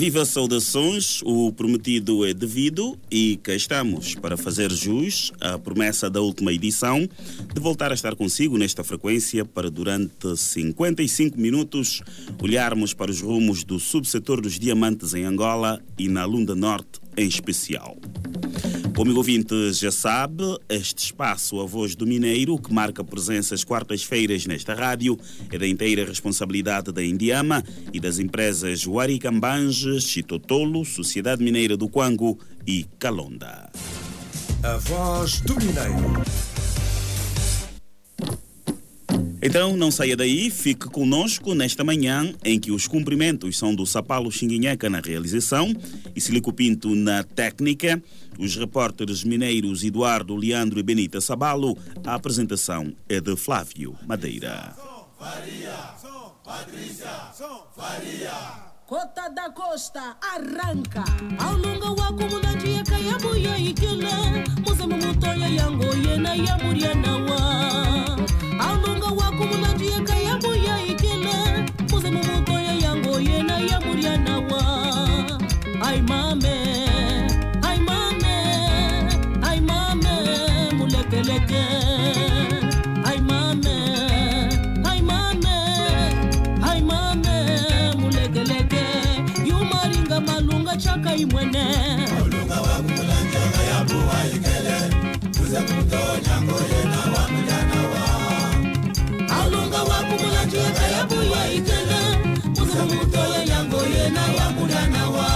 Viva saudações, o prometido é devido e cá estamos para fazer jus à promessa da última edição de voltar a estar consigo nesta frequência para durante 55 minutos olharmos para os rumos do subsetor dos diamantes em Angola e na Lunda Norte em especial. O amigo ouvinte já sabe, este espaço A Voz do Mineiro, que marca presença às quartas-feiras nesta rádio, é da inteira responsabilidade da Indiama e das empresas Waricambange, Chitotolo, Sociedade Mineira do Quango e Calonda. A voz do Mineiro. Então não saia daí, fique conosco nesta manhã em que os cumprimentos são do Sapalo Xinguinheca na realização e Silico Pinto na técnica, os repórteres mineiros Eduardo, Leandro e Benita Sabalo, a apresentação é de Flávio Madeira. Cota da Costa arranca. Ao longo wa comunidade kaya buya ikila musema mutoya yango yena ya muriana wa andonga wako munandieka yabo ya ikele. Muzemu mutoya yango yena ya mulya nawa. Ai mame ai mame ai mame mulekeleke. mutoyo nyango a man. wa mulana wa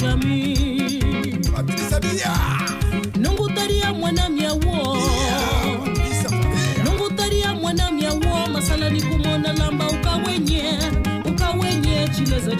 jamii. Nungu taria mwana miawo. Nungu taria mwana miawo. Masala ni kumona lamba ukawenye ukawenye chile za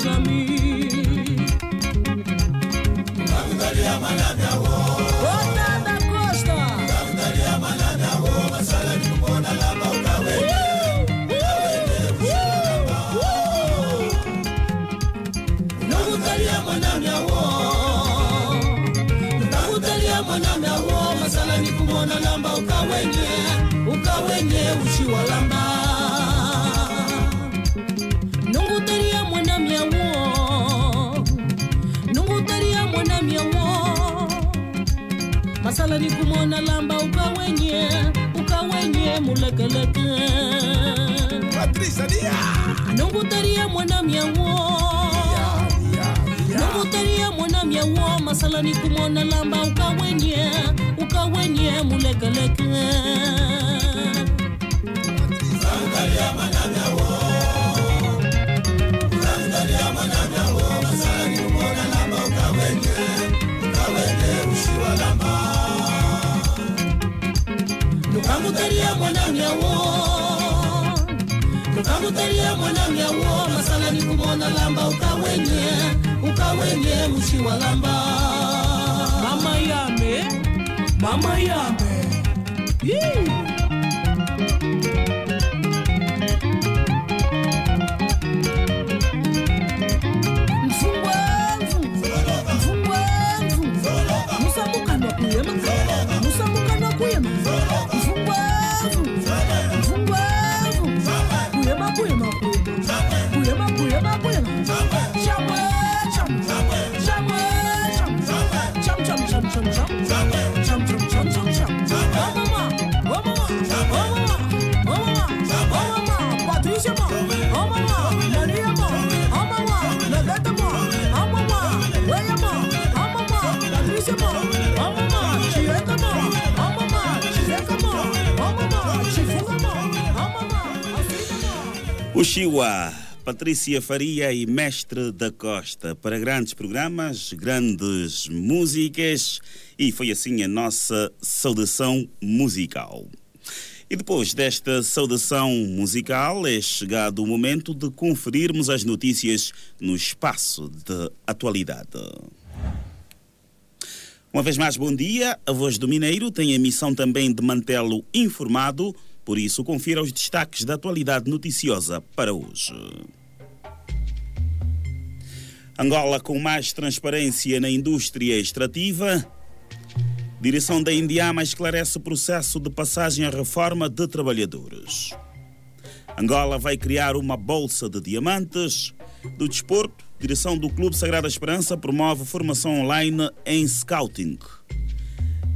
Patrícia Dia. Não botaria mwana minha uó. Não botaria mwana minha masala ni kumona lamba ukawenye, ukawenye mulekeleke. Zangaria mwana minha uó. Zangaria mwana minha kumona lamba ushiwa ukamutelia mwanami awo masala ni kumona lamba ukawenye ukawenye mushi wa lamba mama yame mama yame Yee. Ushiwa. Patrícia Faria e Mestre da Costa, para grandes programas, grandes músicas, e foi assim a nossa saudação musical. E depois desta saudação musical, é chegado o momento de conferirmos as notícias no espaço de atualidade. Uma vez mais, bom dia. A Voz do Mineiro tem a missão também de mantê-lo informado, por isso, confira os destaques da atualidade noticiosa para hoje. Angola com mais transparência na indústria extrativa. Direção da Indiama esclarece o processo de passagem à reforma de trabalhadores. Angola vai criar uma bolsa de diamantes. Do desporto, direção do Clube Sagrada Esperança promove formação online em scouting.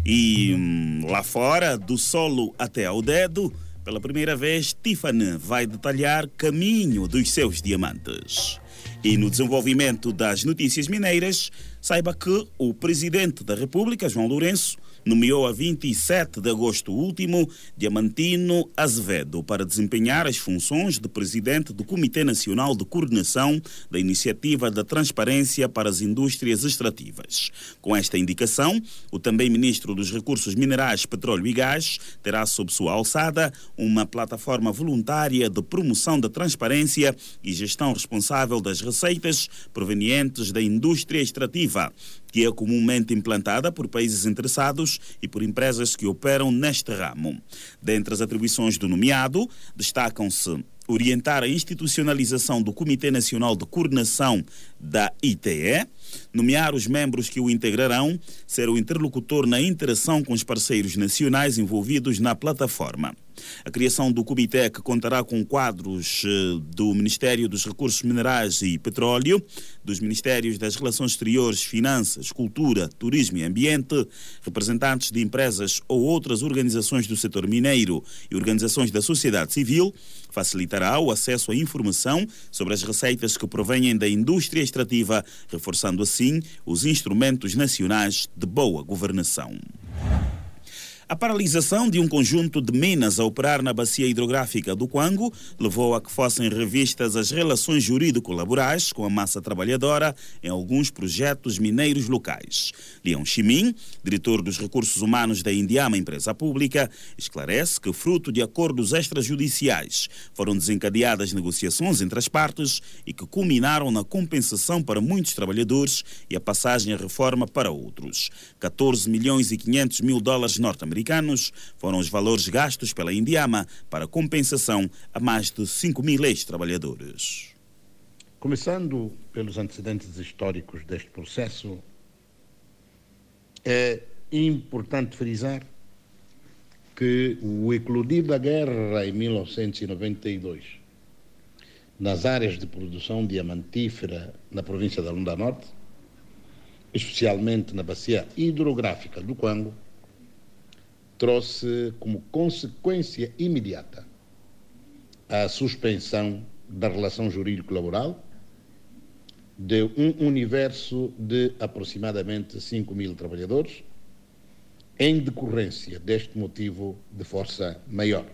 E hum, lá fora, do solo até ao dedo, pela primeira vez, Tiffany vai detalhar caminho dos seus diamantes. E no desenvolvimento das notícias mineiras, saiba que o presidente da República, João Lourenço, nomeou a 27 de agosto último Diamantino Azevedo para desempenhar as funções de presidente do Comitê Nacional de Coordenação da Iniciativa da Transparência para as Indústrias Extrativas. Com esta indicação, o também ministro dos Recursos Minerais, Petróleo e Gás terá sob sua alçada uma plataforma voluntária de promoção da transparência e gestão responsável das receitas provenientes da indústria extrativa que é comumente implantada por países interessados e por empresas que operam neste ramo. Dentre as atribuições do nomeado, destacam-se orientar a institucionalização do Comitê Nacional de Coordenação da ITE, nomear os membros que o integrarão, ser o interlocutor na interação com os parceiros nacionais envolvidos na plataforma. A criação do comitê, que contará com quadros eh, do Ministério dos Recursos Minerais e Petróleo, dos Ministérios das Relações Exteriores, Finanças, Cultura, Turismo e Ambiente, representantes de empresas ou outras organizações do setor mineiro e organizações da sociedade civil, facilitará o acesso à informação sobre as receitas que provêm da indústria extrativa, reforçando assim os instrumentos nacionais de boa governação. A paralisação de um conjunto de minas a operar na bacia hidrográfica do Quango levou a que fossem revistas as relações jurídico-laborais com a massa trabalhadora em alguns projetos mineiros locais. Leão Chimin, diretor dos recursos humanos da Indiama Empresa Pública, esclarece que, fruto de acordos extrajudiciais, foram desencadeadas negociações entre as partes e que culminaram na compensação para muitos trabalhadores e a passagem à reforma para outros. 14 milhões e 500 mil dólares norte-americanos foram os valores gastos pela Indiama para compensação a mais de 5 mil ex-trabalhadores. Começando pelos antecedentes históricos deste processo, é importante frisar que o eclodir da guerra em 1992, nas áreas de produção diamantífera na província da Lunda Norte, especialmente na bacia hidrográfica do Quango, trouxe como consequência imediata a suspensão da relação jurídico-laboral de um universo de aproximadamente 5 mil trabalhadores, em decorrência deste motivo de força maior.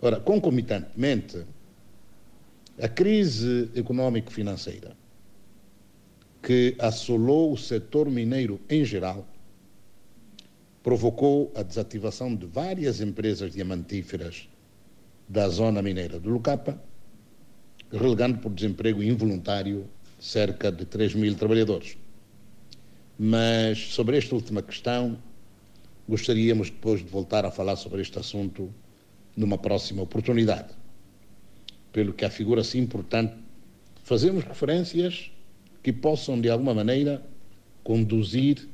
Ora, concomitantemente, a crise econômico-financeira que assolou o setor mineiro em geral provocou a desativação de várias empresas diamantíferas da zona mineira do Lucapa, relegando por desemprego involuntário cerca de 3 mil trabalhadores. Mas sobre esta última questão, gostaríamos depois de voltar a falar sobre este assunto numa próxima oportunidade. Pelo que afigura-se importante fazermos referências que possam, de alguma maneira, conduzir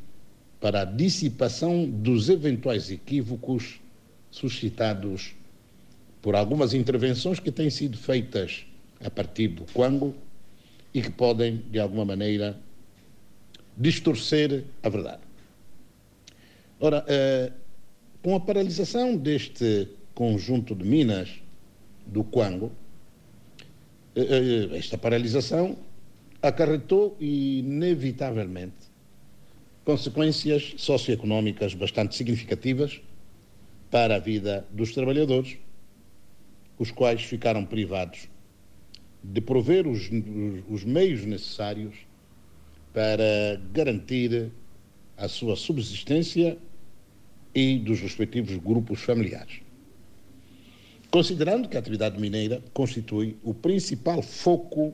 para a dissipação dos eventuais equívocos suscitados por algumas intervenções que têm sido feitas a partir do Quango e que podem, de alguma maneira, distorcer a verdade. Ora, eh, com a paralisação deste conjunto de minas do Quango, eh, eh, esta paralisação acarretou inevitavelmente consequências socioeconómicas bastante significativas para a vida dos trabalhadores, os quais ficaram privados de prover os, os meios necessários para garantir a sua subsistência e dos respectivos grupos familiares. Considerando que a atividade mineira constitui o principal foco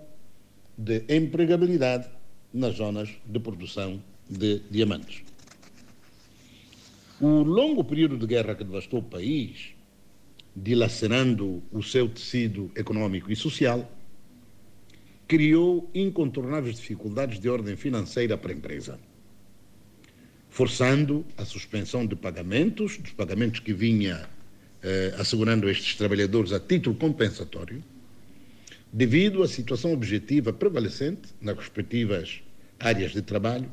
de empregabilidade nas zonas de produção de diamantes. O longo período de guerra que devastou o país, dilacerando o seu tecido econômico e social, criou incontornáveis dificuldades de ordem financeira para a empresa, forçando a suspensão de pagamentos, dos pagamentos que vinha eh, assegurando estes trabalhadores a título compensatório, devido à situação objetiva prevalecente nas respectivas áreas de trabalho,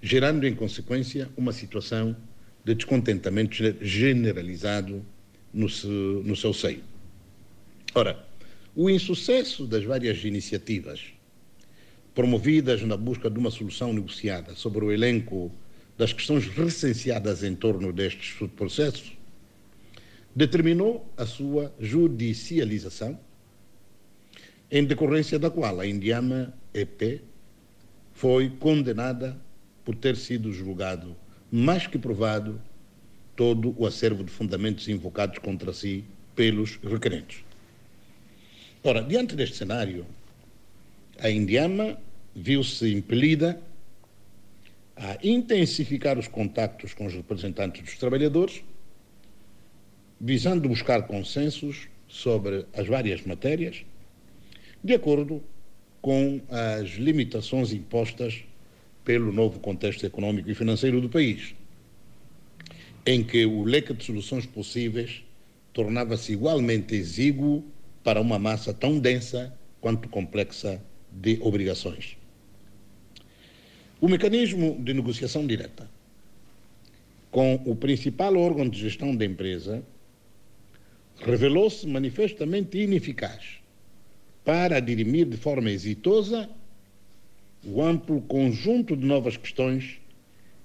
gerando em consequência uma situação de descontentamento generalizado no seu, no seu seio. Ora, o insucesso das várias iniciativas promovidas na busca de uma solução negociada sobre o elenco das questões recenseadas em torno destes processos determinou a sua judicialização, em decorrência da qual a Indiama EP foi condenada por ter sido julgado mais que provado todo o acervo de fundamentos invocados contra si pelos requerentes. Ora, diante deste cenário, a Indiama viu-se impelida a intensificar os contactos com os representantes dos trabalhadores, visando buscar consensos sobre as várias matérias, de acordo com as limitações impostas pelo novo contexto econômico e financeiro do país, em que o leque de soluções possíveis tornava-se igualmente exíguo para uma massa tão densa quanto complexa de obrigações. O mecanismo de negociação direta com o principal órgão de gestão da empresa revelou-se manifestamente ineficaz para dirimir de forma exitosa o amplo conjunto de novas questões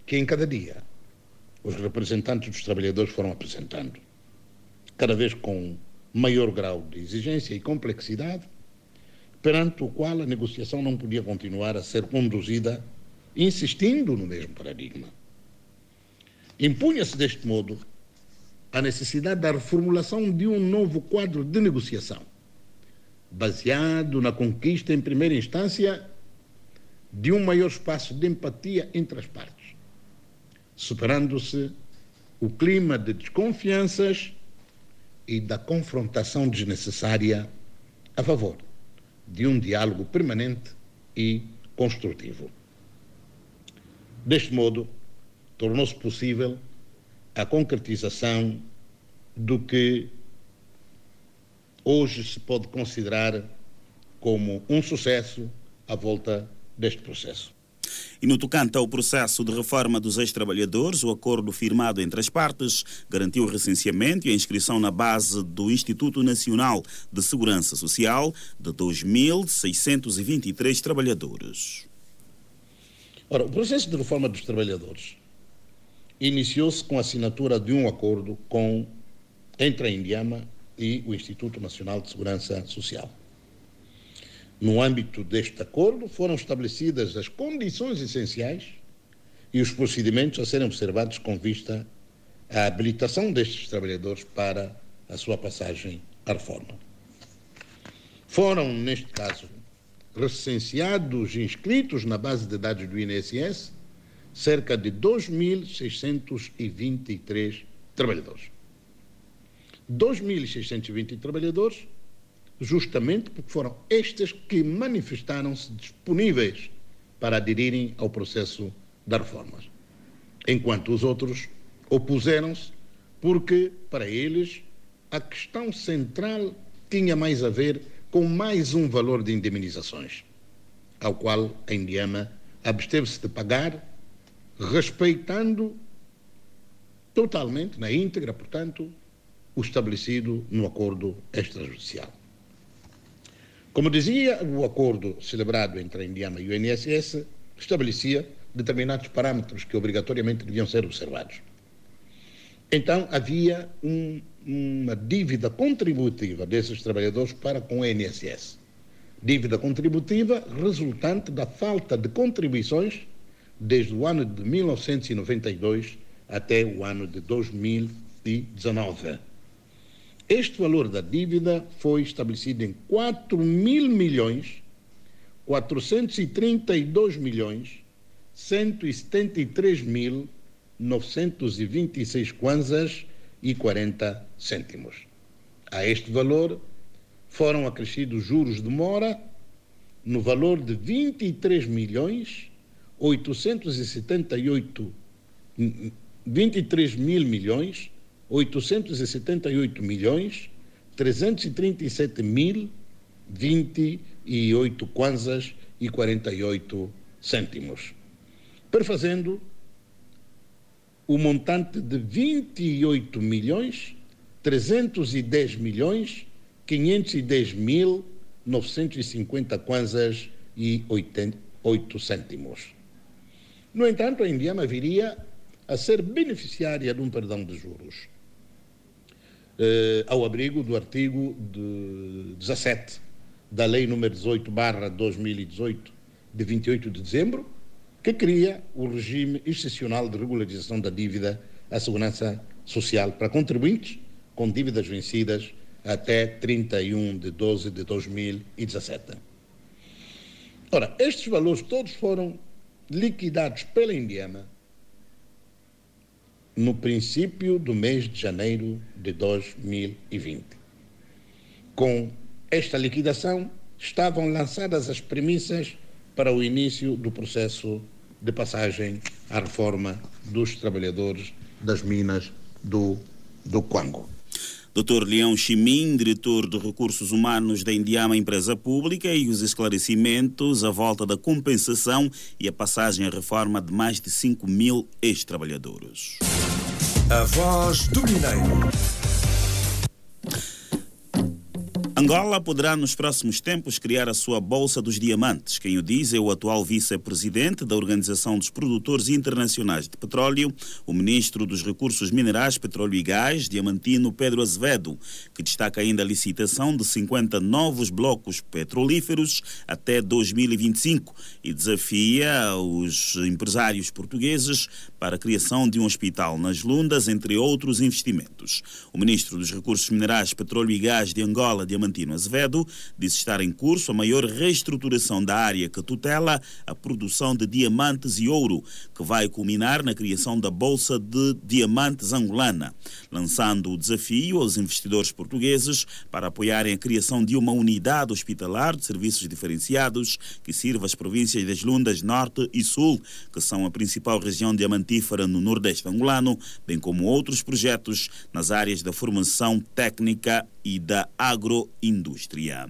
que em cada dia os representantes dos trabalhadores foram apresentando, cada vez com maior grau de exigência e complexidade, perante o qual a negociação não podia continuar a ser conduzida insistindo no mesmo paradigma. Impunha-se deste modo a necessidade da reformulação de um novo quadro de negociação, baseado na conquista, em primeira instância, de um maior espaço de empatia entre as partes, superando-se o clima de desconfianças e da confrontação desnecessária a favor de um diálogo permanente e construtivo. Deste modo, tornou-se possível a concretização do que hoje se pode considerar como um sucesso à volta deste processo. E no tocante ao processo de reforma dos ex-trabalhadores, o acordo firmado entre as partes garantiu o recenseamento e a inscrição na base do Instituto Nacional de Segurança Social de 2.623 trabalhadores. Ora, o processo de reforma dos trabalhadores iniciou-se com a assinatura de um acordo com, entre a Indiama e o Instituto Nacional de Segurança Social. No âmbito deste acordo, foram estabelecidas as condições essenciais e os procedimentos a serem observados com vista à habilitação destes trabalhadores para a sua passagem à reforma. Foram, neste caso, recenseados inscritos na base de dados do INSS cerca de 2.623 trabalhadores. 2.620 trabalhadores, justamente porque foram estes que manifestaram-se disponíveis para aderirem ao processo das reformas, enquanto os outros opuseram-se porque, para eles, a questão central tinha mais a ver com mais um valor de indemnizações, ao qual a Indiana absteve-se de pagar, respeitando totalmente, na íntegra, portanto, o estabelecido no acordo extrajudicial. Como dizia, o acordo celebrado entre a Indiana e o INSS estabelecia determinados parâmetros que obrigatoriamente deviam ser observados. Então, havia um, uma dívida contributiva desses trabalhadores para com o INSS. Dívida contributiva resultante da falta de contribuições desde o ano de 1992 até o ano de 2019. Este valor da dívida foi estabelecido em 4 mil milhões 432 milhões 173 mil 926 kwanzas e 40 cêntimos. A este valor foram acrescidos juros de mora no valor de 23 milhões 878 23 mil milhões 878 milhões 337 mil 28 kwanzas e 48 cêntimos, perfazendo o montante de 28 milhões 310 milhões 510 mil 950 kwanzas e 8 cêntimos. No entanto, a Indiana viria a ser beneficiária de um perdão de juros, eh, ao abrigo do artigo de 17 da Lei nº 18 barra 2018 de 28 de dezembro, que cria o regime excepcional de regularização da dívida à segurança social para contribuintes com dívidas vencidas até 31 de 12 de 2017. Ora, estes valores todos foram liquidados pela Indiana no princípio do mês de janeiro de 2020. Com esta liquidação, estavam lançadas as premissas para o início do processo de passagem à reforma dos trabalhadores das minas do, do Quango. Dr. Leão Chimin, diretor de Recursos Humanos da Indiama Empresa Pública, e os esclarecimentos à volta da compensação e a passagem à reforma de mais de 5 mil ex-trabalhadores. A voz do Mineiro. Angola poderá nos próximos tempos criar a sua Bolsa dos Diamantes. Quem o diz é o atual vice-presidente da Organização dos Produtores Internacionais de Petróleo, o ministro dos Recursos Minerais, Petróleo e Gás, diamantino Pedro Azevedo, que destaca ainda a licitação de 50 novos blocos petrolíferos até 2025 e desafia os empresários portugueses para a criação de um hospital nas Lundas, entre outros investimentos. O ministro dos Recursos Minerais, Petróleo e Gás de Angola, diamantino Constantino Azevedo disse estar em curso a maior reestruturação da área que tutela a produção de diamantes e ouro, que vai culminar na criação da Bolsa de Diamantes Angolana, lançando o desafio aos investidores portugueses para apoiarem a criação de uma unidade hospitalar de serviços diferenciados que sirva as províncias das Lundas Norte e Sul, que são a principal região diamantífera no Nordeste angolano, bem como outros projetos nas áreas da formação técnica e da agroindústria.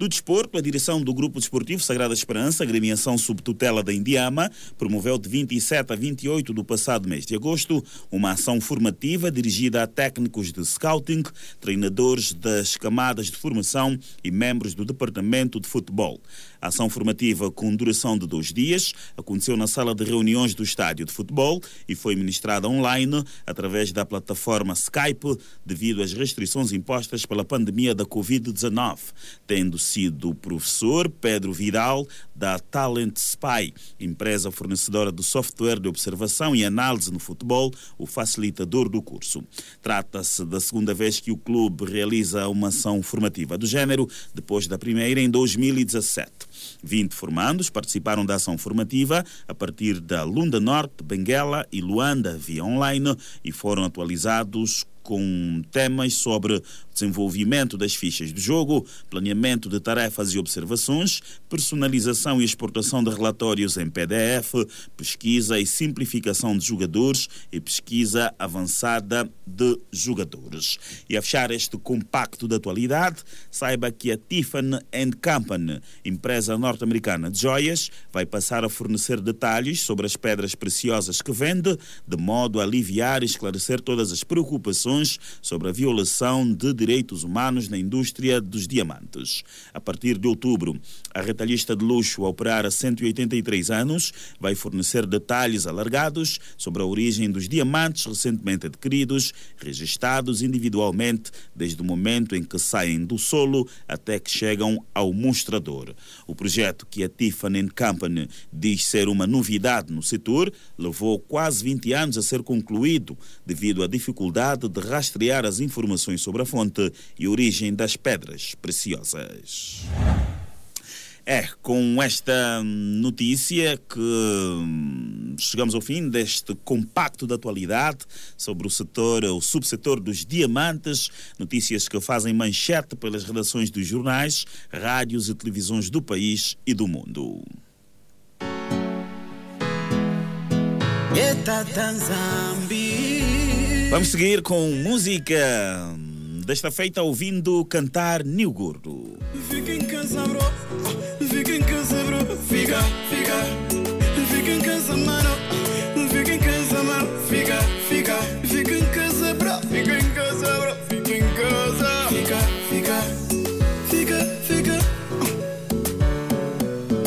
Do desporto, a direção do Grupo Desportivo Sagrada Esperança, agremiação sob tutela da Indiama, promoveu de 27 a 28 do passado mês de agosto uma ação formativa dirigida a técnicos de scouting, treinadores das camadas de formação e membros do departamento de futebol. A ação formativa, com duração de dois dias, aconteceu na sala de reuniões do estádio de futebol e foi ministrada online através da plataforma Skype, devido às restrições impostas pela pandemia da Covid-19, tendo sido o professor Pedro Vidal, da Talent Spy, empresa fornecedora de software de observação e análise no futebol, o facilitador do curso. Trata-se da segunda vez que o clube realiza uma ação formativa do género, depois da primeira em 2017. 20 formandos participaram da ação formativa a partir da Lunda Norte, Benguela e Luanda via online e foram atualizados com temas sobre desenvolvimento das fichas de jogo, planeamento de tarefas e observações, personalização e exportação de relatórios em PDF, pesquisa e simplificação de jogadores e pesquisa avançada de jogadores. E a fechar este compacto de atualidade, saiba que a Tiffany Company, empresa norte-americana de joias, vai passar a fornecer detalhes sobre as pedras preciosas que vende, de modo a aliviar e esclarecer todas as preocupações sobre a violação de direitos humanos na indústria dos diamantes. A partir de outubro, a retalhista de luxo, a operar há 183 anos, vai fornecer detalhes alargados sobre a origem dos diamantes recentemente adquiridos, registados individualmente desde o momento em que saem do solo até que chegam ao mostrador. O projeto que a Tiffany Company diz ser uma novidade no setor levou quase 20 anos a ser concluído devido à dificuldade de rastrear as informações sobre a fonte e origem das pedras preciosas. É com esta notícia que hum, chegamos ao fim deste compacto de atualidade sobre o setor, o subsetor dos diamantes, notícias que fazem manchete pelas redações dos jornais, rádios e televisões do país e do mundo. Vamos seguir com música. Desta feita, ouvindo cantar Nil Gordo. Fica em casa, bro. Fica em casa, bro. Fica, fica. Fica em casa, mano. Fica em casa, mano. Fica, fica. Fica em casa, bro. Fica em casa, bro. Fica em casa. Fica, fica. Fica, fica.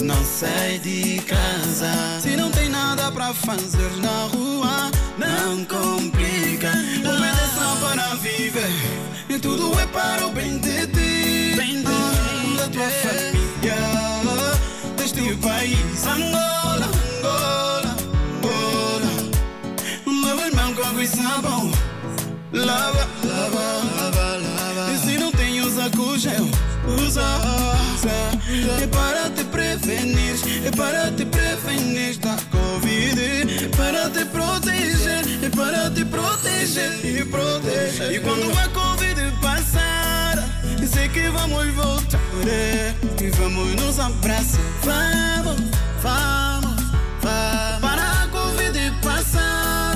Não sai de casa. Se não tem nada pra fazer na rua, não complica. Obedeça para viver. E tudo é para o bem de ti. Bem de ti. Da tua família. Deste país. Angola, Angola, Angola. As mãos com água e sabão. Lava, lava, lava, lava. E se não tem, usa com gel. Usa, usa. É para te prevenir. É para te prevenir da proteger e proteger. E quando a Covid passar, sei que vamos voltar. é, E vamos nos abraçar. Vamos, vamos, vamos. Para a Covid passar,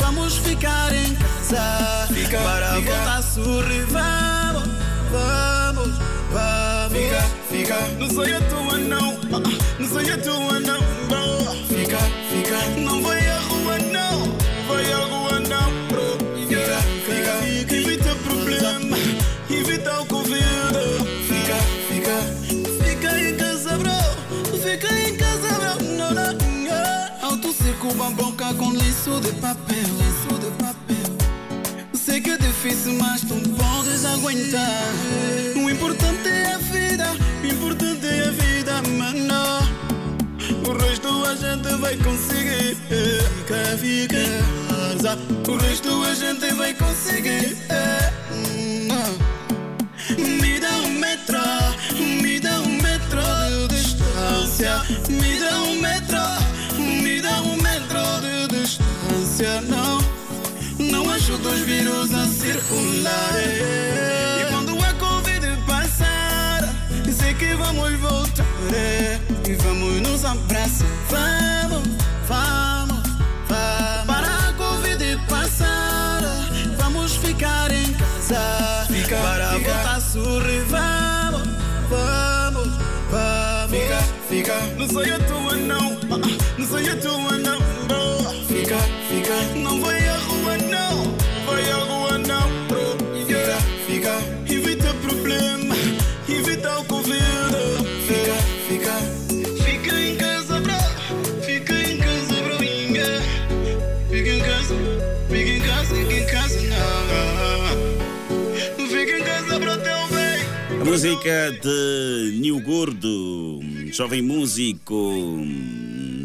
vamos ficar em casa. para voltar a sorrir. Vamos, vamos, vamos. Fica, fica. Não sou a tua, não. Não sou a tua, não. Fica, fica. Não vai O importante é a vida, o importante é a vida, mano. O resto a gente vai conseguir. Fica, fica. casa. O resto a gente vai conseguir. Me dá um metro, me dá um metro de distância. Me dá um metro, me dá um metro de distância. Não. Não ajuda os vírus a circular. Que vamos voltar. E vamos nos abraçar. Vamos, vamos, vamos. Para a Covid passar, vamos ficar em casa. para voltar a sorrir. Vamos, vamos, vamos. Fica, fica. Não sou a tua, não. Ah, ah, Não sou a tua, não. Fica, fica. Não vai Música de Nil Gordo, jovem músico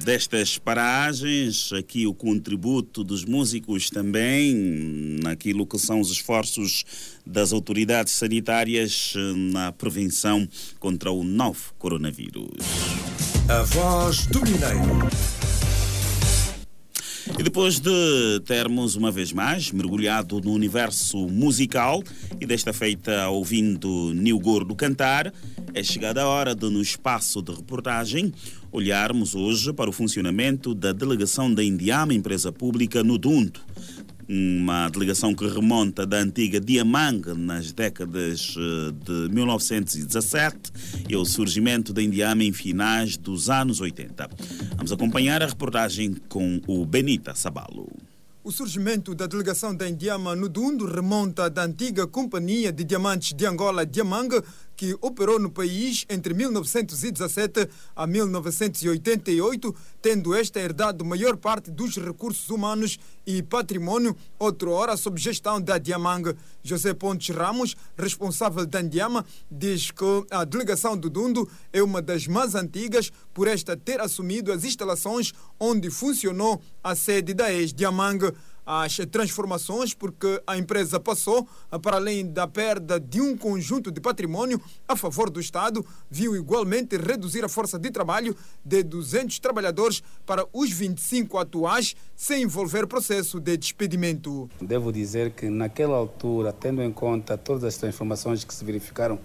destas paragens. Aqui o contributo dos músicos também, naquilo que são os esforços das autoridades sanitárias na prevenção contra o novo coronavírus. A voz do Mineiro. E depois de termos uma vez mais mergulhado no universo musical e desta feita ouvindo Nil Gordo cantar, é chegada a hora de, no espaço de reportagem, olharmos hoje para o funcionamento da delegação da Indiama, empresa pública, no Dundo uma delegação que remonta da antiga Diamang nas décadas eh, de 1917 e o surgimento da Indiama em finais dos anos 80. Vamos acompanhar a reportagem com o Benita Sabalo. O surgimento da delegação da Indiama no Dundo remonta da antiga Companhia de Diamantes de Angola, Diamang, que operou no país entre 1917 a 1988, tendo esta herdado maior parte dos recursos humanos e patrimônio, outrora sob gestão da Diamang. José Pontes Ramos, responsável da Andiama, diz que a delegação do Dundo é uma das mais antigas por esta ter assumido as instalações onde funcionou a sede da ex-Diamang as transformações, porque a empresa passou, para além da perda de um conjunto de patrimônio a favor do Estado, viu igualmente reduzir a força de trabalho de 200 trabalhadores para os 25 atuais, sem envolver processo de despedimento. Devo dizer que naquela altura, tendo em conta todas as transformações que se verificaram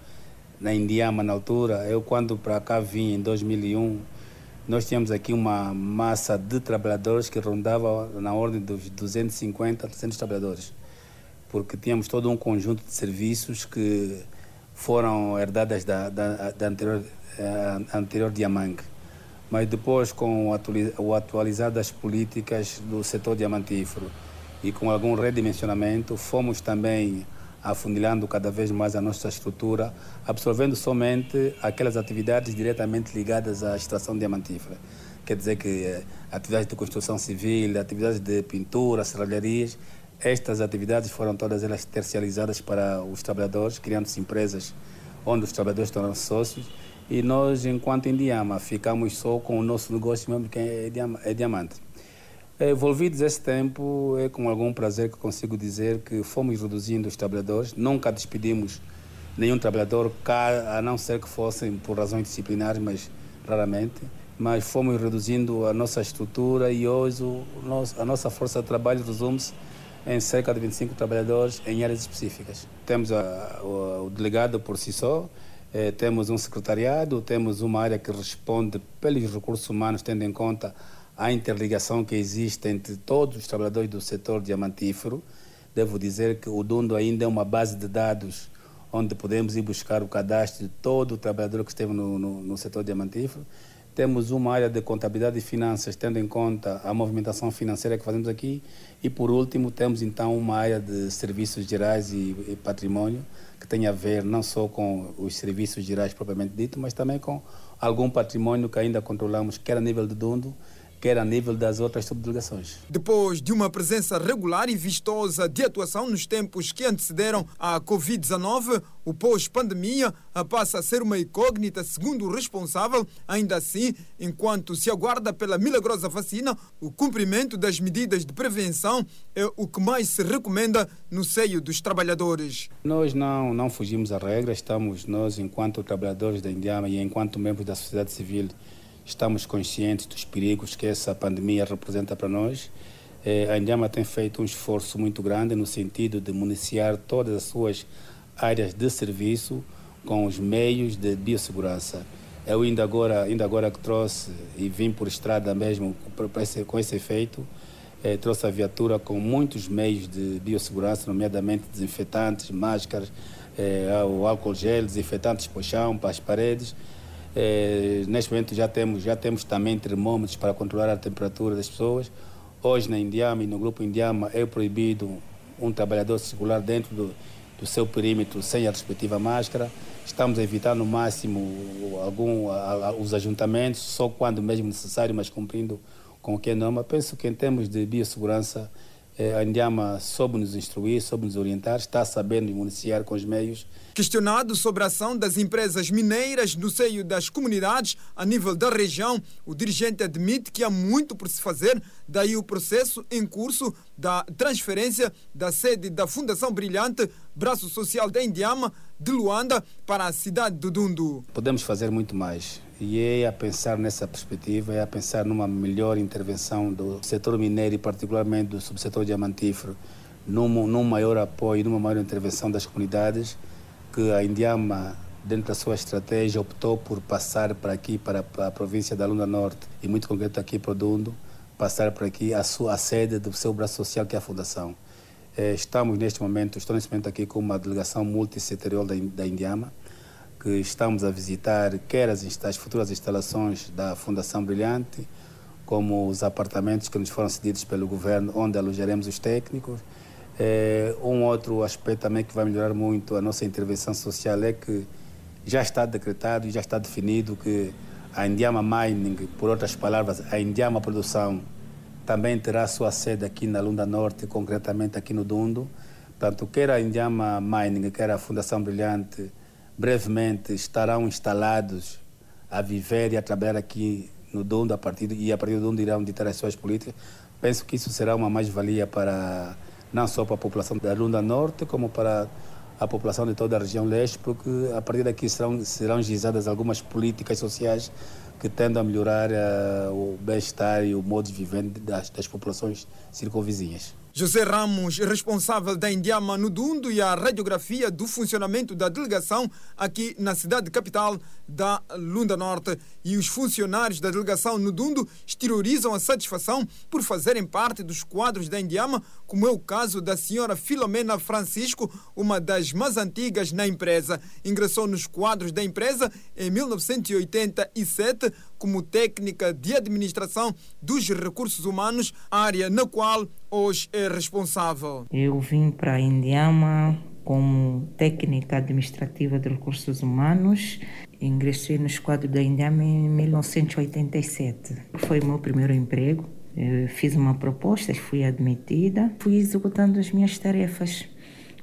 na Indiama na altura, eu quando para cá vim em 2001, nós tínhamos aqui uma massa de trabalhadores que rondava na ordem dos 250, 300 trabalhadores, porque tínhamos todo um conjunto de serviços que foram herdadas da, da, da anterior, uh, anterior Diamang. Mas depois, com o atualizar das políticas do setor diamantífero e com algum redimensionamento, fomos também afunilando cada vez mais a nossa estrutura, absorvendo somente aquelas atividades diretamente ligadas à extração diamantífera. Quer dizer que eh, atividades de construção civil, atividades de pintura, serralharias, estas atividades foram todas elas tercializadas para os trabalhadores, criando-se empresas onde os trabalhadores tornam sócios e nós, enquanto Indiama, ficamos só com o nosso negócio mesmo, que é, é diamante. Envolvidos esse tempo, é com algum prazer que consigo dizer que fomos reduzindo os trabalhadores, nunca despedimos nenhum trabalhador, a não ser que fossem por razões disciplinares, mas raramente. Mas fomos reduzindo a nossa estrutura e hoje a nossa força de trabalho resume-se em cerca de 25 trabalhadores em áreas específicas. Temos a, o, o, delegado por si só, eh, temos um secretariado, temos uma área que responde pelos recursos humanos, tendo em conta a interligação que existe entre todos os trabalhadores do setor diamantífero. Devo dizer que o Dundo ainda é uma base de dados onde podemos ir buscar o cadastro de todo o trabalhador que esteve no, no, no setor diamantífero. Temos uma área de contabilidade e finanças, tendo em conta a movimentação financeira que fazemos aqui. E, por último, temos então uma área de serviços gerais e, e patrimônio, que tem a ver não só com os serviços gerais propriamente dito, mas também com algum patrimônio que ainda controlamos, quer a nível de Dundo, quer a nível das outras subdelegações. Depois de uma presença regular e vistosa de atuação nos tempos que antecederam a Covid-19, o pós-pandemia passa a ser uma incógnita, segundo o responsável. Ainda assim, enquanto se aguarda pela milagrosa vacina, o cumprimento das medidas de prevenção é o que mais se recomenda no seio dos trabalhadores. Nós não, não fugimos à regra, estamos nós, enquanto trabalhadores da Indiama e enquanto membros da sociedade civil, Estamos conscientes dos perigos que essa pandemia representa para nós. Eh, a Indiama tem feito um esforço muito grande no sentido de municiar todas as suas áreas de serviço com os meios de biossegurança. Eu ainda agora, ainda agora que trouxe e vim por estrada mesmo com esse efeito, eh, trouxe a viatura com muitos meios de biossegurança, nomeadamente desinfetantes, máscaras, eh, o álcool gel, desinfetantes para o chão, para as paredes. É, neste momento já temos, já temos também termômetros para controlar a temperatura das pessoas. Hoje na Indiama e no grupo Indiama é proibido um trabalhador circular dentro do, do seu perímetro sem a respectiva máscara. Estamos a evitar no máximo algum, a, a, os ajuntamentos, só quando mesmo necessário, mas cumprindo com o que é norma. Penso que em termos de biossegurança Eh, a Indiama soube nos instruir, soube nos orientar, está sabendo municiar com os meios Questionado sobre a ação das empresas mineiras no seio das comunidades a nível da região, o dirigente admite que há muito por se fazer, daí o processo em curso da transferência da sede da Fundação Brilhante, braço social da Indiama, de Luanda para a cidade do Dundu. Podemos fazer muito mais. E é a pensar nessa perspectiva, é a pensar numa melhor intervenção do setor mineiro e particularmente do subsetor diamantífero, num, num maior apoio, numa maior intervenção das comunidades, que a Indiama, dentro da sua estratégia, optou por passar para aqui, para a província da Lunda Norte, e muito concreto aqui para o Dundo, passar por aqui a sua a sede do seu braço social, que é a Fundação. Eh, estamos neste momento, estou neste momento aqui com uma delegação multissetorial da, da Indiama, que estamos a visitar quer as, as futuras instalações da Fundação Brilhante, como os apartamentos que nos foram cedidos pelo governo, onde alojaremos os técnicos, é, um outro aspecto também que vai melhorar muito a nossa intervenção social é que já está decretado e já está definido que a Indiama Mining, por outras palavras, a Indiama Produção, também terá sua sede aqui na Lunda Norte, concretamente aqui no Dundo. Portanto, quer a Indiama Mining, quer a Fundação Brilhante, brevemente estarão instalados a viver e a trabalhar aqui no Dundo a partir, e a partir do Dundo irão ditar as suas políticas. Penso que isso será uma mais-valia para não só para a população da Lunda Norte, como para a população de toda a região leste, porque a partir daqui serão, serão gizadas algumas políticas sociais que tendem a melhorar uh, o bem-estar e o modo de viver das, das populações circunvizinhas. José Ramos, responsável da Indiama no Dundo e a radiografia do funcionamento da delegação aqui na cidade capital da Lunda Norte. E os funcionários da delegação no Dundo exteriorizam a satisfação por fazerem parte dos quadros da Indiama, como é o caso da senhora Filomena Francisco, uma das mais antigas na empresa. Ingressou nos quadros da empresa em 1987 como técnica de administração dos recursos humanos, área na qual hoje é responsável. Eu vim para a Indiama como técnica administrativa de recursos humanos. Ingressei no quadro da Indiama em 1987. Foi o meu primeiro emprego. Eu fiz uma proposta, fui admitida, fui executando as minhas tarefas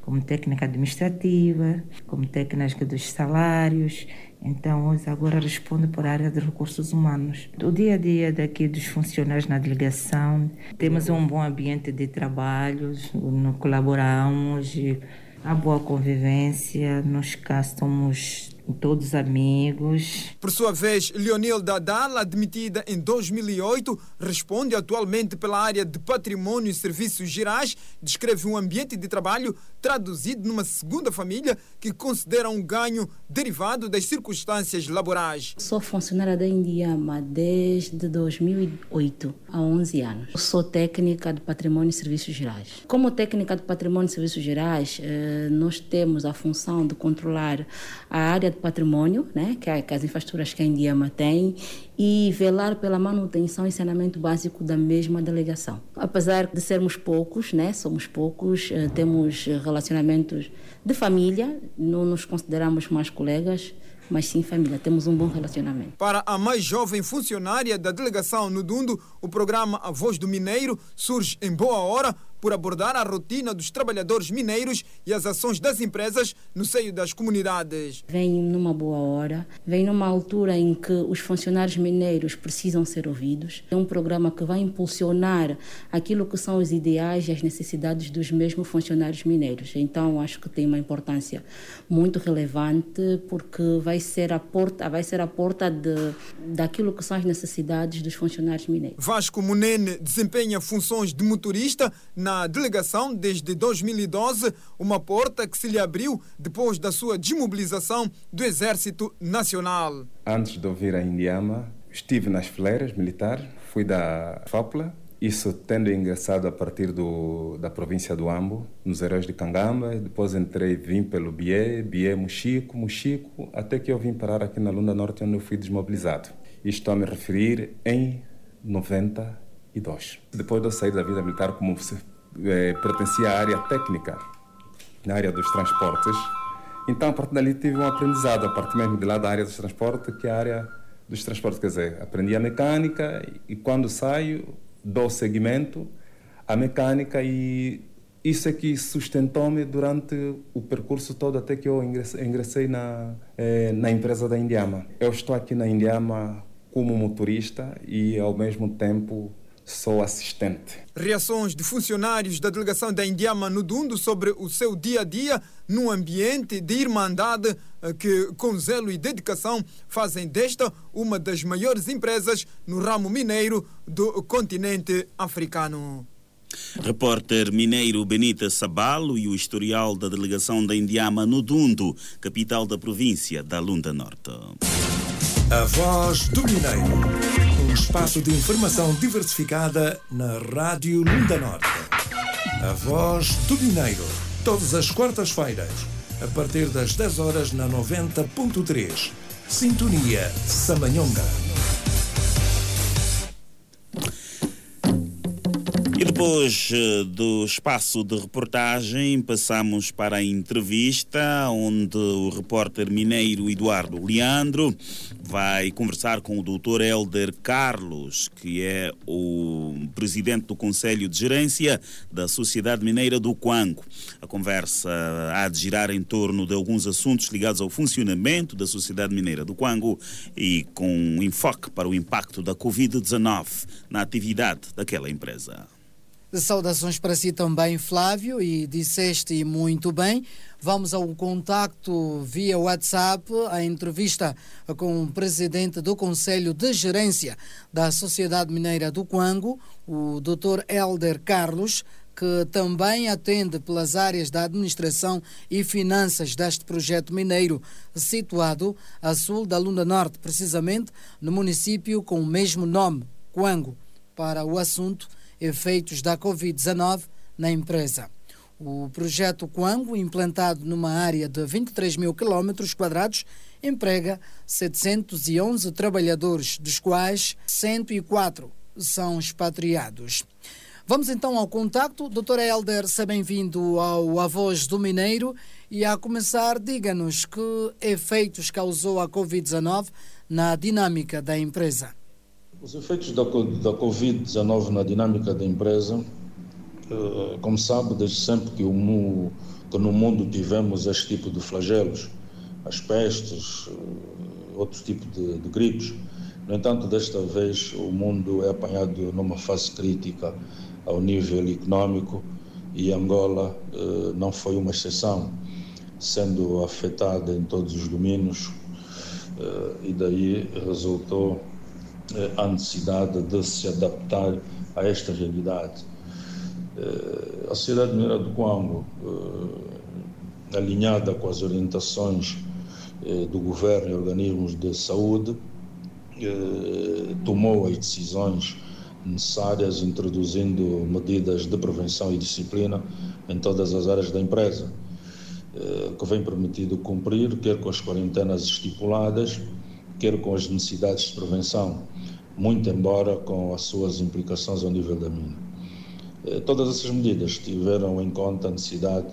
como técnica administrativa, como técnica dos salários. Então, hoje agora respondo por área de recursos humanos. O dia a dia daqui dos funcionários na delegação, temos um bom ambiente de trabalho, colaboramos, há boa convivência, nós cá todos amigos. Por sua vez, Leonil Dadal, admitida em 2008, responde atualmente pela área de patrimônio e serviços gerais, descreve um ambiente de trabalho traduzido numa segunda família que considera um ganho derivado das circunstâncias laborais. Sou funcionária da Indiama desde 2008, há 11 anos. Sou técnica de patrimônio e serviços gerais. Como técnica de patrimônio e serviços gerais, eh, nós temos a função de controlar a área de patrimônio, né, que, é, que as infraestruturas que a Indiama tem, e velar pela manutenção e saneamento básico da mesma delegação. Apesar de sermos poucos, né, somos poucos, eh, temos relacionamentos de família, não nos consideramos mais colegas, mas sim família, temos um bom relacionamento. Para a mais jovem funcionária da delegação no Dundo, o programa A Voz do Mineiro surge em boa hora por abordar a rotina dos trabalhadores mineiros e as ações das empresas no seio das comunidades. Vem numa boa hora, vem numa altura em que os funcionários mineiros precisam ser ouvidos. É um programa que vai impulsionar aquilo que são os ideais e as necessidades dos mesmos funcionários mineiros. Então, acho que tem uma importância muito relevante porque vai ser a porta, vai ser a porta de, daquilo que são as necessidades dos funcionários mineiros. Vasco Munene desempenha funções de motorista na na delegação desde 2012, uma porta que se lhe abriu depois da sua desmobilização do Exército Nacional. Antes de ouvir a Indiama, estive nas fileiras militares, fui da FAPLA, isso tendo ingressado a partir do, da província do Ambo, nos Heróis de Cangamba, depois entrei, vim pelo Bié, Bié, Muxico, Muxico, até que eu vim parar aqui na Lunda Norte, onde eu fui desmobilizado. Estou a me referir em 92. Depois de eu sair da vida militar como é, pertencia à área técnica, na área dos transportes. Então, a partir dali, tive um aprendizado, a partir mesmo de lá da área dos transportes, que é a área dos transportes. Quer dizer, aprendi a mecânica e quando saio, dou seguimento a mecânica e isso é que sustentou-me durante o percurso todo até que eu ingressei na, eh, na empresa da Indiama. Eu estou aqui na Indiama como motorista e ao mesmo tempo sou assistente. Reações de funcionários da delegação da Indiama no Dundo sobre o seu dia a dia num ambiente de irmandade eh, que, com zelo e dedicação, fazem desta uma das maiores empresas no ramo mineiro do continente africano. Repórter mineiro Benita Sabalo e o historial da delegação da Indiama no Dundo, capital da província da Lunda Norte. A Voz do Mineiro. Um espaço de informação diversificada na Rádio Lunda Norte. A Voz do Mineiro. Todas as quartas-feiras, a partir das 10 horas na 90.3. Sintonia Samanhonga. Depois eh, do espaço de reportagem, passamos para a entrevista, onde o repórter mineiro Eduardo Leandro vai conversar com o doutor Helder Carlos, que é o presidente do Conselho de Gerência da Sociedade Mineira do Quango. A conversa há de girar em torno de alguns assuntos ligados ao funcionamento da Sociedade Mineira do Quango e com enfoque para o impacto da Covid-19 na atividade daquela empresa. Saudações para si também, Flávio, e disseste muito bem. Vamos ao contacto via WhatsApp, a entrevista com o presidente do Conselho de Gerência da Sociedade Mineira do Quango, o Dr. Helder Carlos, que também atende pelas áreas da administração e finanças deste projeto mineiro, situado a sul da Lunda Norte, precisamente no município com o mesmo nome, Quango, para o assunto efeitos da Covid-19 na empresa. O projeto Quango, implantado numa área de 23 mil quilómetros quadrados, emprega 711 trabalhadores, dos quais 104 são expatriados. Vamos então ao contacto. Doutor Helder, seja bem-vindo ao A Voz do Mineiro. E a começar, diga-nos que efeitos causou a Covid-19 na dinâmica da empresa. Os efeitos da, da Covid-19 na dinâmica da empresa, eh, como sabe, desde sempre que, o, que no mundo tivemos este tipo de flagelos, as pestes, eh, outros tipos de, de gripes. No entanto, desta vez o mundo é apanhado numa fase crítica ao nível econômico e Angola eh, não foi uma exceção, sendo afetada em todos os domínios e daí resultou a necessidade de se adaptar a esta realidade. Eh, a sociedade mineira do Congo, eh, alinhada com as orientações do governo e organismos de saúde, tomou as decisões necessárias, introduzindo medidas de prevenção e disciplina em todas as áreas da empresa, que vem permitido cumprir, quer com as quarentenas estipuladas, quer com as necessidades de prevenção muito embora com as suas implicações ao nível da mina. Eh, todas essas medidas tiveram em conta a necessidade,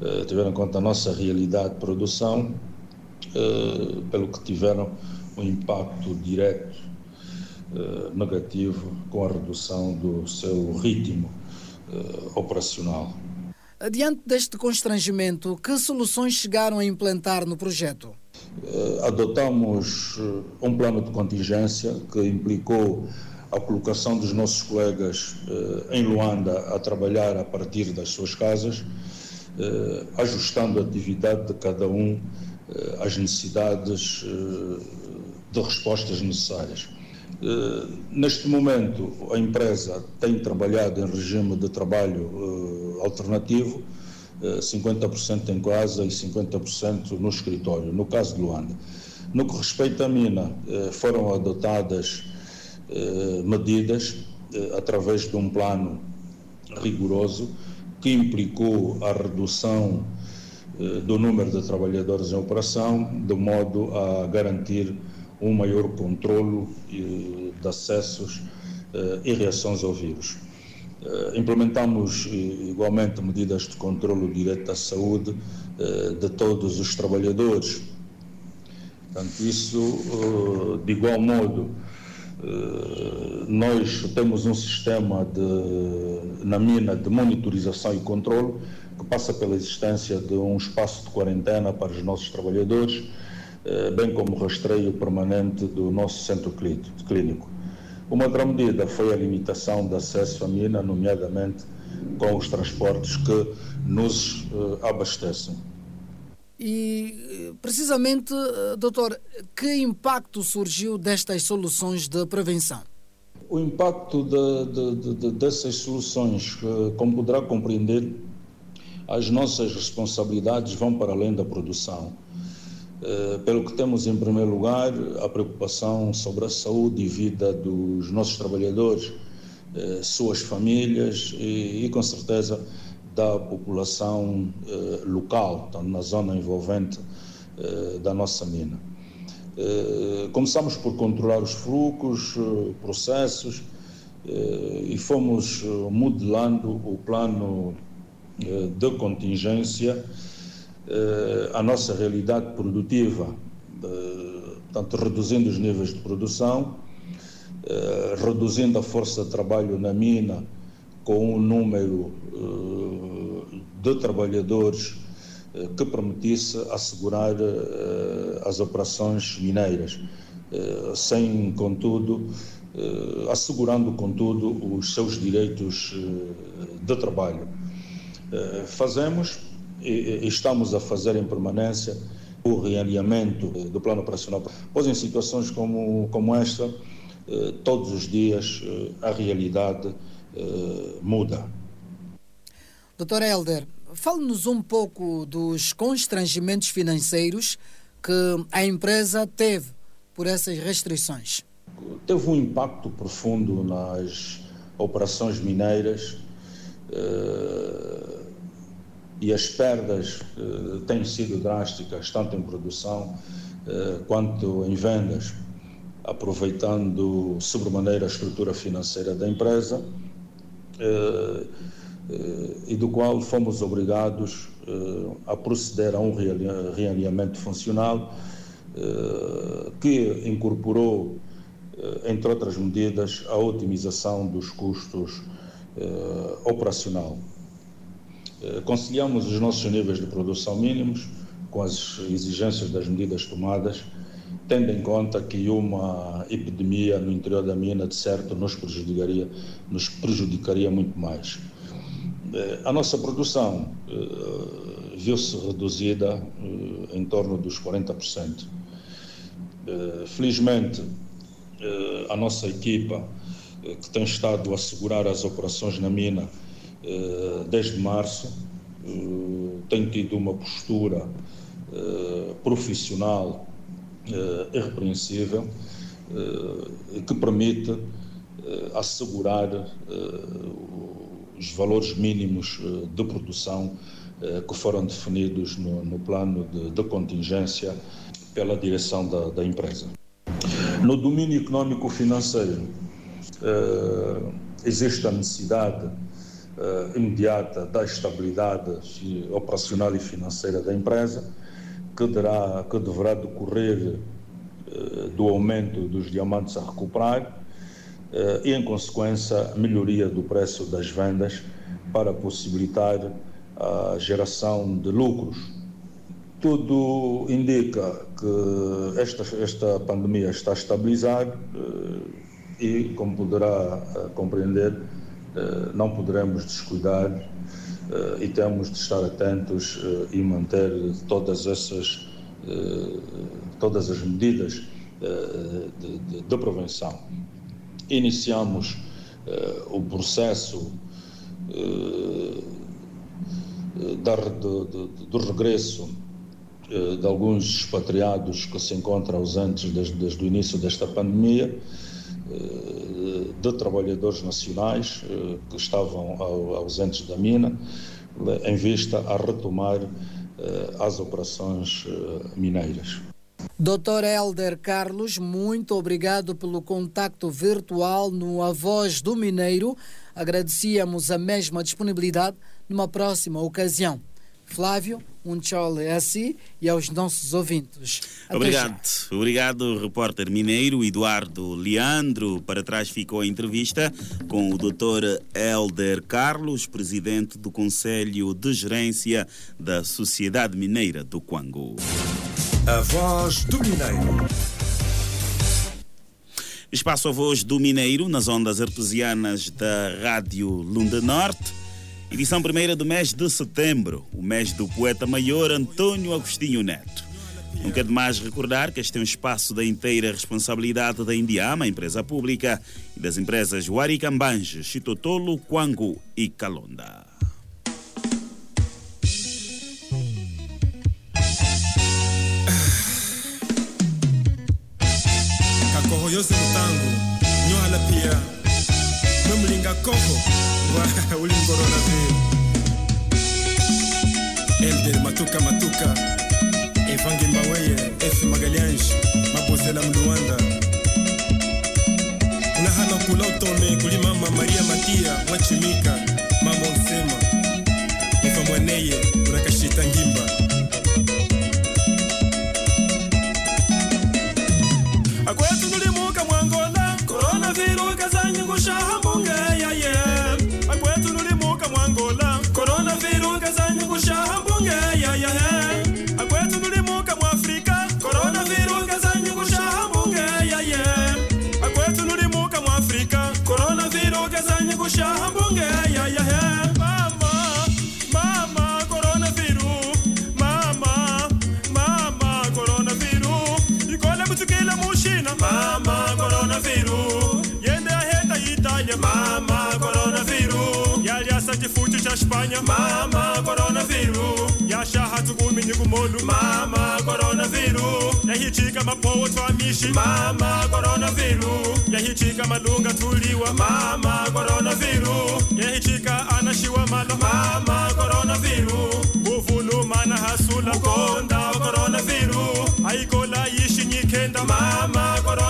eh, tiveram em conta a nossa realidade de produção, eh, pelo que tiveram um impacto direto negativo com a redução do seu ritmo operacional. Diante deste constrangimento, que soluções chegaram a implantar no projeto? Eh, adotamos eh, um plano de contingência que implicou a colocação dos nossos colegas eh, em Luanda a trabalhar a partir das suas casas, ajustando a atividade de cada um às necessidades de respostas necessárias. Neste momento, a empresa tem trabalhado em regime de trabalho alternativo, 50% em casa e 50% no escritório, no caso de Luanda. No que respeita à mina, eh, foram adotadas eh, medidas eh, através de um plano rigoroso que implicou a redução do número de trabalhadores em operação, de modo a garantir um maior controlo de acessos e reações ao vírus. Eh, implementamos eh, igualmente medidas de controle direito da saúde eh, de todos os trabalhadores. Portanto, isso, de igual modo, nós temos um sistema de, na mina de monitorização e controle que passa pela existência de um espaço de quarentena para os nossos trabalhadores, bem como rastreio permanente do nosso centro clínico. Uma outra medida foi a limitação de acesso à mina, nomeadamente com os transportes que nos abastecem. E, precisamente, doutor, que impacto surgiu destas soluções de prevenção? O impacto de, de, de, dessas soluções, como poderá compreender, as nossas responsabilidades vão para além da produção. Pelo que temos, em primeiro lugar, a preocupação sobre a saúde e vida dos nossos trabalhadores, suas famílias e, e com certeza, da população eh, local, na zona envolvente eh, da nossa mina. Eh, começamos por controlar os fluxos, processos e fomos modelando o plano de contingência à nossa realidade produtiva, portanto, reduzindo os níveis de produção, reduzindo a força de trabalho na mina com um número de trabalhadores eh, que permitisse assegurar eh, as operações mineiras, eh, sem, contudo, assegurando, contudo, os seus direitos de trabalho. Fazemos e estamos a fazer em permanência o realinhamento do plano operacional, pois em situações como, como esta, todos os dias a realidade muda. Doutor Helder, fale-nos um pouco dos constrangimentos financeiros que a empresa teve por essas restrições. Teve um impacto profundo nas operações mineiras eh, e as perdas eh, têm sido drásticas, tanto em produção eh, quanto em vendas, aproveitando sobremaneira a estrutura financeira da empresa e do qual fomos obrigados eh, a proceder a um realinhamento funcional eh, que incorporou, eh, entre outras medidas, a otimização dos custos operacional. Conciliamos os nossos níveis de produção mínimos com as exigências das medidas tomadas, tendo em conta que uma epidemia no interior da mina, de certo, nos prejudicaria, nos prejudicaria muito mais. Eh, a nossa produção eh, viu-se reduzida eh, em torno dos 40%. Felizmente, a nossa equipa, que tem estado a assegurar as operações na mina desde março, tem tido uma postura profissional irrepreensível que permite assegurar os valores mínimos eh, de produção eh, que foram definidos no, no plano de, contingência pela direção da, empresa. No domínio econômico-financeiro, eh, existe a necessidade imediata da estabilidade operacional e financeira da empresa, que, derá, que deverá decorrer do aumento dos diamantes a recuperar eh, e, em consequência, melhoria do preço das vendas para possibilitar a geração de lucros. Tudo indica que esta, esta pandemia está a estabilizar eh, e, como poderá eh, compreender, não poderemos descuidar e temos de estar atentos e manter todas essas todas as medidas de, de, de prevenção. Iniciamos o processo do regresso de alguns expatriados que se encontram ausentes desde, desde o início desta pandemia, de trabalhadores nacionais que estavam ausentes da mina, em vista a retomar as operações mineiras. Dr. Helder Carlos, muito obrigado pelo contacto virtual no A Voz do Mineiro. Agradecíamos a mesma disponibilidade numa próxima ocasião. Flávio, Um tchau a si e aos nossos ouvintes. Até Obrigado. já. Obrigado, repórter mineiro Eduardo Leandro. Para trás ficou a entrevista com o Dr. Helder Carlos, presidente do Conselho de Gerência da Sociedade Mineira do Quango. A voz do Mineiro. Espaço a voz do Mineiro nas ondas artesianas da Rádio Lunda Norte. Edição primeira do mês de setembro, o mês do poeta maior Antônio Agostinho Neto. Nunca é demais recordar que este é um espaço da inteira responsabilidade da Indiama, empresa pública, e das empresas Waricambange, Chitotolo, Quango e Calonda. mwemulinga koko wa ulingorona vile elder matuka matuka. Evange mbaweye efi magaliange mabosela mluanda. Unahana kula utome kuli mama maria matia mwachimika mama onsema efa mwaneye unakashita ngimba matundu mama coronaviru yahichika mapowo twamishi mama coronaviru yahichika malunga tuliwa. Mama coronaviru yahichika anashiwa malo. Mama coronaviru nguvunu mana hasula. Ukonda coronaviru haikola ishi mama coronaviru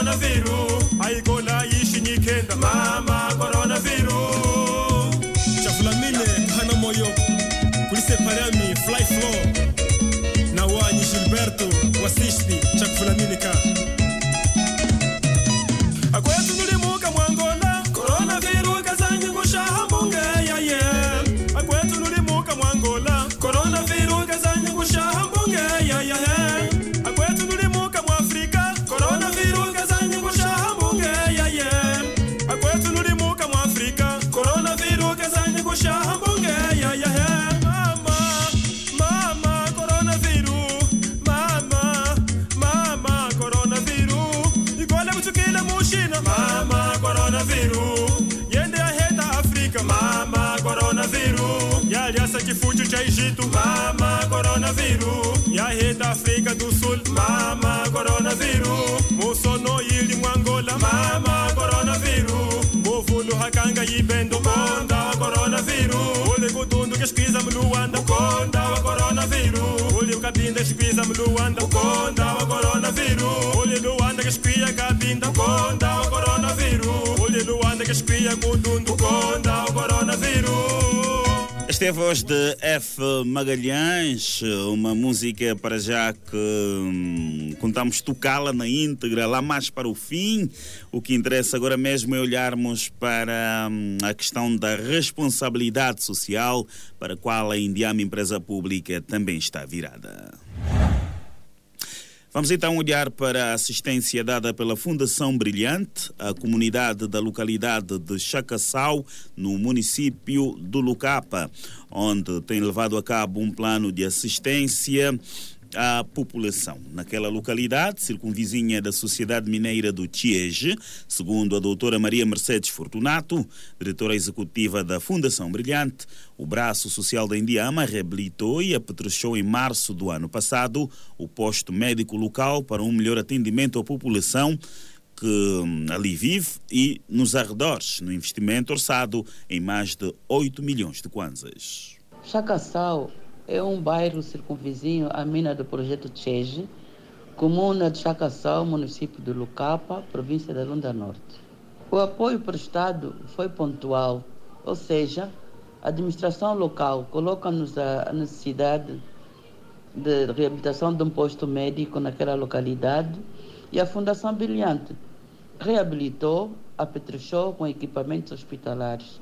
Voz de F. Magalhães, uma música para já que hum, contamos tocá-la na íntegra, lá mais para o fim. O que interessa agora mesmo é olharmos para hum, a questão da responsabilidade social, para a qual a Indiama Empresa Pública também está virada. Vamos então olhar para a assistência dada pela Fundação Brilhante à comunidade da localidade de Chacassau, no município do Lucapa, onde tem levado a cabo um plano de assistência à população. Naquela localidade, circunvizinha da Sociedade Mineira do Tiege, segundo a doutora Maria Mercedes Fortunato, diretora executiva da Fundação Brilhante, o braço social da Indiama reabilitou e apetrechou em março do ano passado o posto médico local para um melhor atendimento à população que hum, ali vive e nos arredores, no investimento orçado em mais de 8 milhões de kwanzas. Chacassau é um bairro circunvizinho à mina do projeto Chege, comuna de Chacassau, município de Lucapa, província da Lunda Norte. O apoio prestado foi pontual, ou seja, a administração local coloca-nos a necessidade de reabilitação de um posto médico naquela localidade e a Fundação Brilhante reabilitou, apetrechou com equipamentos hospitalares.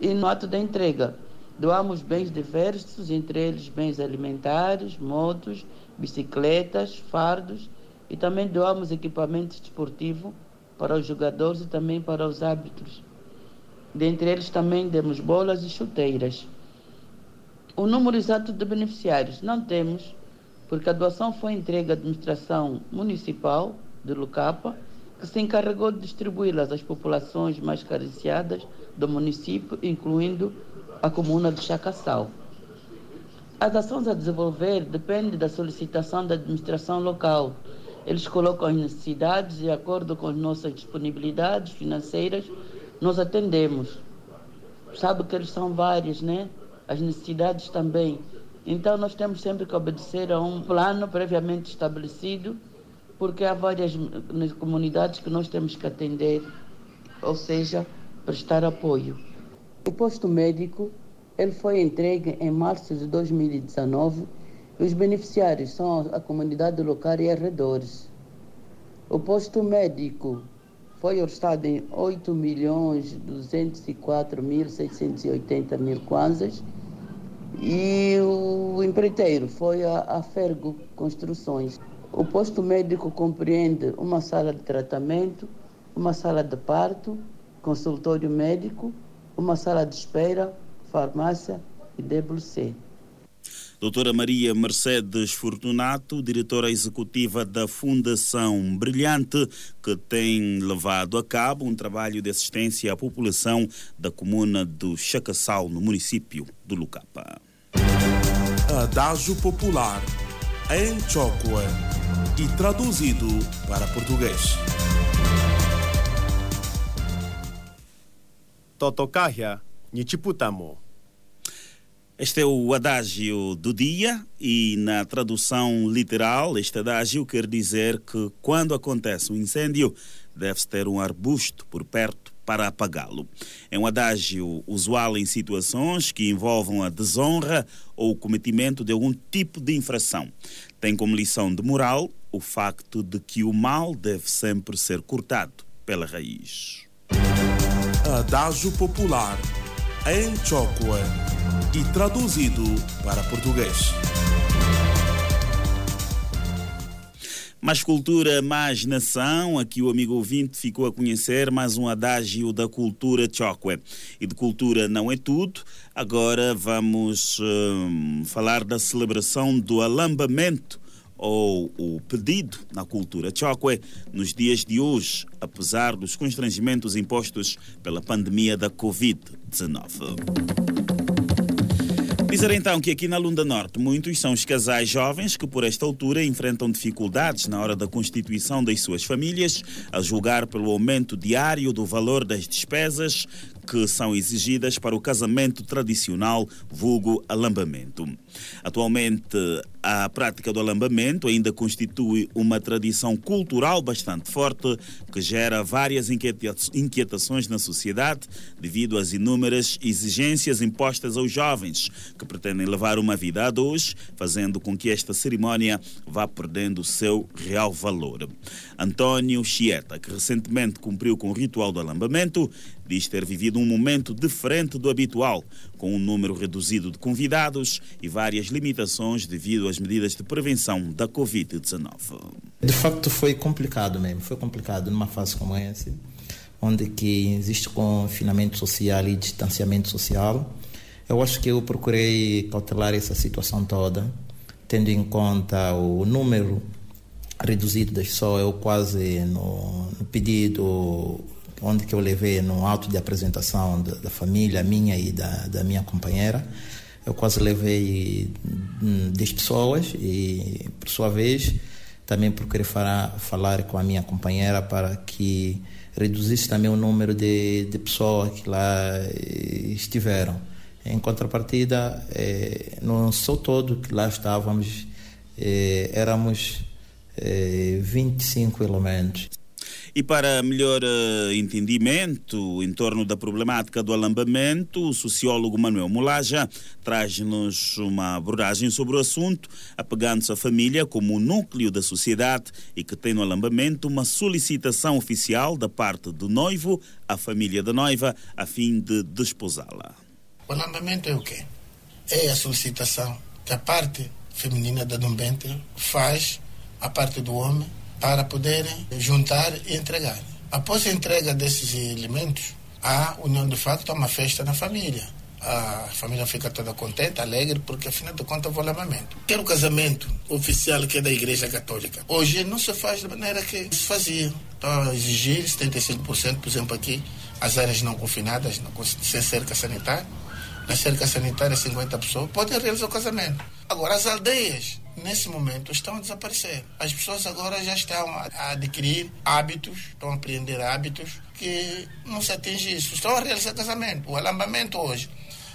E no ato da entrega, doamos bens diversos, entre eles bens alimentares, motos, bicicletas, fardos e também doamos equipamento desportivo para os jogadores e também para os árbitros. Dentre eles também demos bolas e chuteiras. O número exato de beneficiários não temos, porque a doação foi entregue à administração municipal de Lucapa, que se encarregou de distribuí-las às populações mais carenciadas do município, incluindo a comuna de Chacaçal. As ações a desenvolver dependem da solicitação da administração local. Eles colocam as necessidades e, de acordo com as nossas disponibilidades financeiras, nós atendemos. Sabe que eles são vários, né? As necessidades também. Então, nós temos sempre que obedecer a um plano previamente estabelecido, porque há várias comunidades que nós temos que atender, ou seja, prestar apoio. O posto médico ele foi entregue em março de 2019 e os beneficiários são a comunidade local e arredores. O posto médico foi orçado em 8 milhões 204 mil 680 mil kwanzas e o empreiteiro foi a, a Fergo Construções. O posto médico compreende uma sala de tratamento, uma sala de parto, consultório médico, uma sala de espera, farmácia e WC. Doutora Maria Mercedes Fortunato, diretora executiva da Fundação Brilhante, que tem levado a cabo um trabalho de assistência à população da comuna do Chacaçal, no município do Lucapa. Adágio Popular, em Chocua e traduzido para português. Totokahia, Nichiputamo. Este é o adágio do dia e na tradução literal, este adágio quer dizer que quando acontece um incêndio, deve-se ter um arbusto por perto para apagá-lo. É um adágio usual em situações que envolvam a desonra ou o cometimento de algum tipo de infração. Tem como lição de moral o facto de que o mal deve sempre ser cortado pela raiz. Adágio Popular, em Chocua e traduzido para português. Mais cultura, mais nação. Aqui o amigo ouvinte ficou a conhecer mais um adágio da cultura Chokwe. E de cultura não é tudo. Agora vamos hum, falar da celebração do alambamento ou o pedido na cultura Chokwe nos dias de hoje, apesar dos constrangimentos impostos pela pandemia da Covid-19. Dizer então que aqui na Lunda Norte muitos são os casais jovens que por esta altura enfrentam dificuldades na hora da constituição das suas famílias, a julgar pelo aumento diário do valor das despesas que são exigidas para o casamento tradicional, vulgo alambamento. Atualmente, a prática do alambamento ainda constitui uma tradição cultural bastante forte que gera várias inquietações na sociedade devido às inúmeras exigências impostas aos jovens que pretendem levar uma vida a dois, fazendo com que esta cerimónia vá perdendo o seu real valor. António Chieta, que recentemente cumpriu com o ritual do alambamento, diz ter vivido um momento diferente do habitual, com um número reduzido de convidados e várias limitações devido às medidas de prevenção da Covid-19. De facto foi complicado mesmo, foi complicado numa fase como essa, onde que existe confinamento social e distanciamento social. Eu acho que eu procurei cautelar essa situação toda, tendo em conta o número reduzido das pessoas, eu quase no, no pedido onde que eu levei no auto de apresentação da, da família minha e da, da, minha companheira. Eu quase levei 10 hum, pessoas e, por sua vez, também procurei falar, falar com a minha companheira para que reduzisse também o número de, de pessoas que lá eh, estiveram. Em contrapartida, eh, não sou todo que lá estávamos, eh, éramos eh, 25 elementos. E para melhor uh, entendimento em torno da problemática do alambamento, o sociólogo Manuel Mulaja traz-nos uma abordagem sobre o assunto, apegando-se à família como o núcleo da sociedade e que tem no alambamento uma solicitação oficial da parte do noivo à família da noiva a fim de desposá-la. O alambamento é o quê? É a solicitação que a parte feminina da Dombente faz à parte do homem para poderem juntar e entregar. Após a entrega desses elementos, há união de facto, há uma festa na família. A família fica toda contente, alegre, porque afinal de contas o lamamento. Quer o casamento oficial que é da Igreja Católica. Hoje não se faz da maneira que se fazia. Estão a exigir 75%, por exemplo, aqui, as áreas não confinadas, sem cerca sanitária. Na cerca sanitária, 50 pessoas podem realizar o casamento. Agora, as aldeias nesse momento estão a desaparecer. As pessoas agora já estão a adquirir hábitos, estão a aprender hábitos que não se atinge isso. Estão a realizar casamento. O alambamento hoje,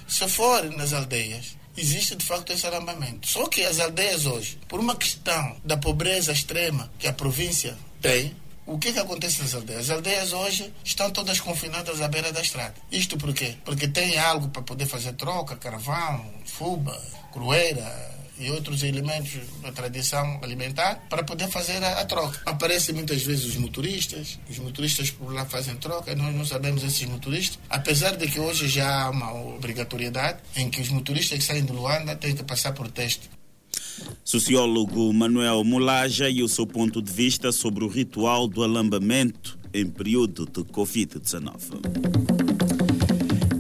se for nas aldeias, existe de facto esse alambamento. Só que as aldeias hoje, por uma questão da pobreza extrema que a província tem, o que, que acontece nas aldeias? As aldeias hoje estão todas confinadas à beira da estrada. Isto por quê? Porque tem algo para poder fazer troca, carvão, fuba, crueira, e outros elementos da tradição alimentar para poder fazer a, a, troca. Aparecem muitas vezes os motoristas, os motoristas por lá fazem troca nós não sabemos esses motoristas, apesar de que hoje já há uma obrigatoriedade em que os motoristas que saem de Luanda têm que passar por teste. Sociólogo Manuel Mulaja e o seu ponto de vista sobre o ritual do alambamento em período de Covid-19.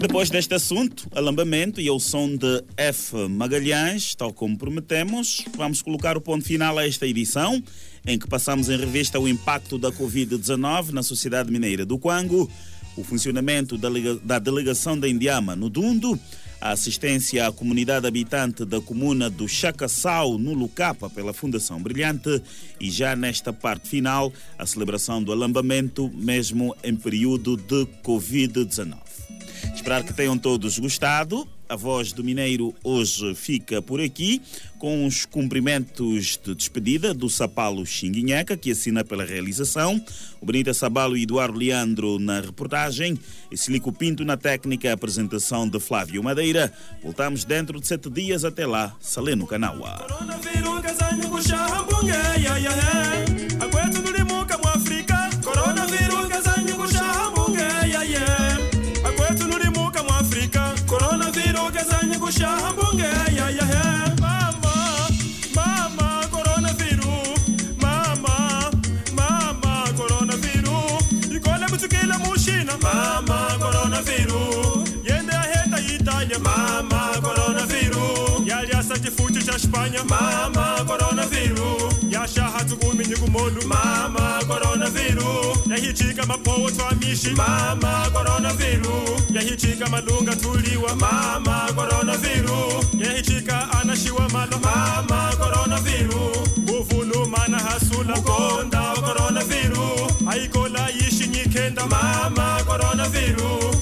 Depois deste assunto, alambamento e ao som de F. Magalhães, tal como prometemos, vamos colocar o ponto final a esta edição, em que passamos em revista o impacto da Covid-19 na sociedade mineira do Quango, o funcionamento da delegação da Indiama no Dundo, a assistência à comunidade habitante da comuna do Chacassau, no Lucapa, pela Fundação Brilhante, e já nesta parte final, a celebração do alambamento, mesmo em período de Covid-19. Esperar que tenham todos gostado. A voz do Mineiro hoje fica por aqui com os cumprimentos de despedida do Sapalo Xinguinheca, que assina pela realização, o Benita Sabalo e Eduardo Leandro na reportagem, e Silico Pinto na técnica, apresentação de Flávio Madeira. Voltamos dentro de sete dias. Até lá, Saleno Canaua. kushaha mbunge mama mama coronaviru mama mama coronaviru ikole butsikile mushina. Mama coronaviru yende aheta yitanya kumolu mama yahichika mapowo twamishi mama coronavirus. Yahichika malunga tuliwa. Mama coronavirus. Yahichika anashiwa malo. Mama coronavirus. Uvulumana hasula. Ukonda coronavirus. Aikola yishi nyikenda. Mama coronavirus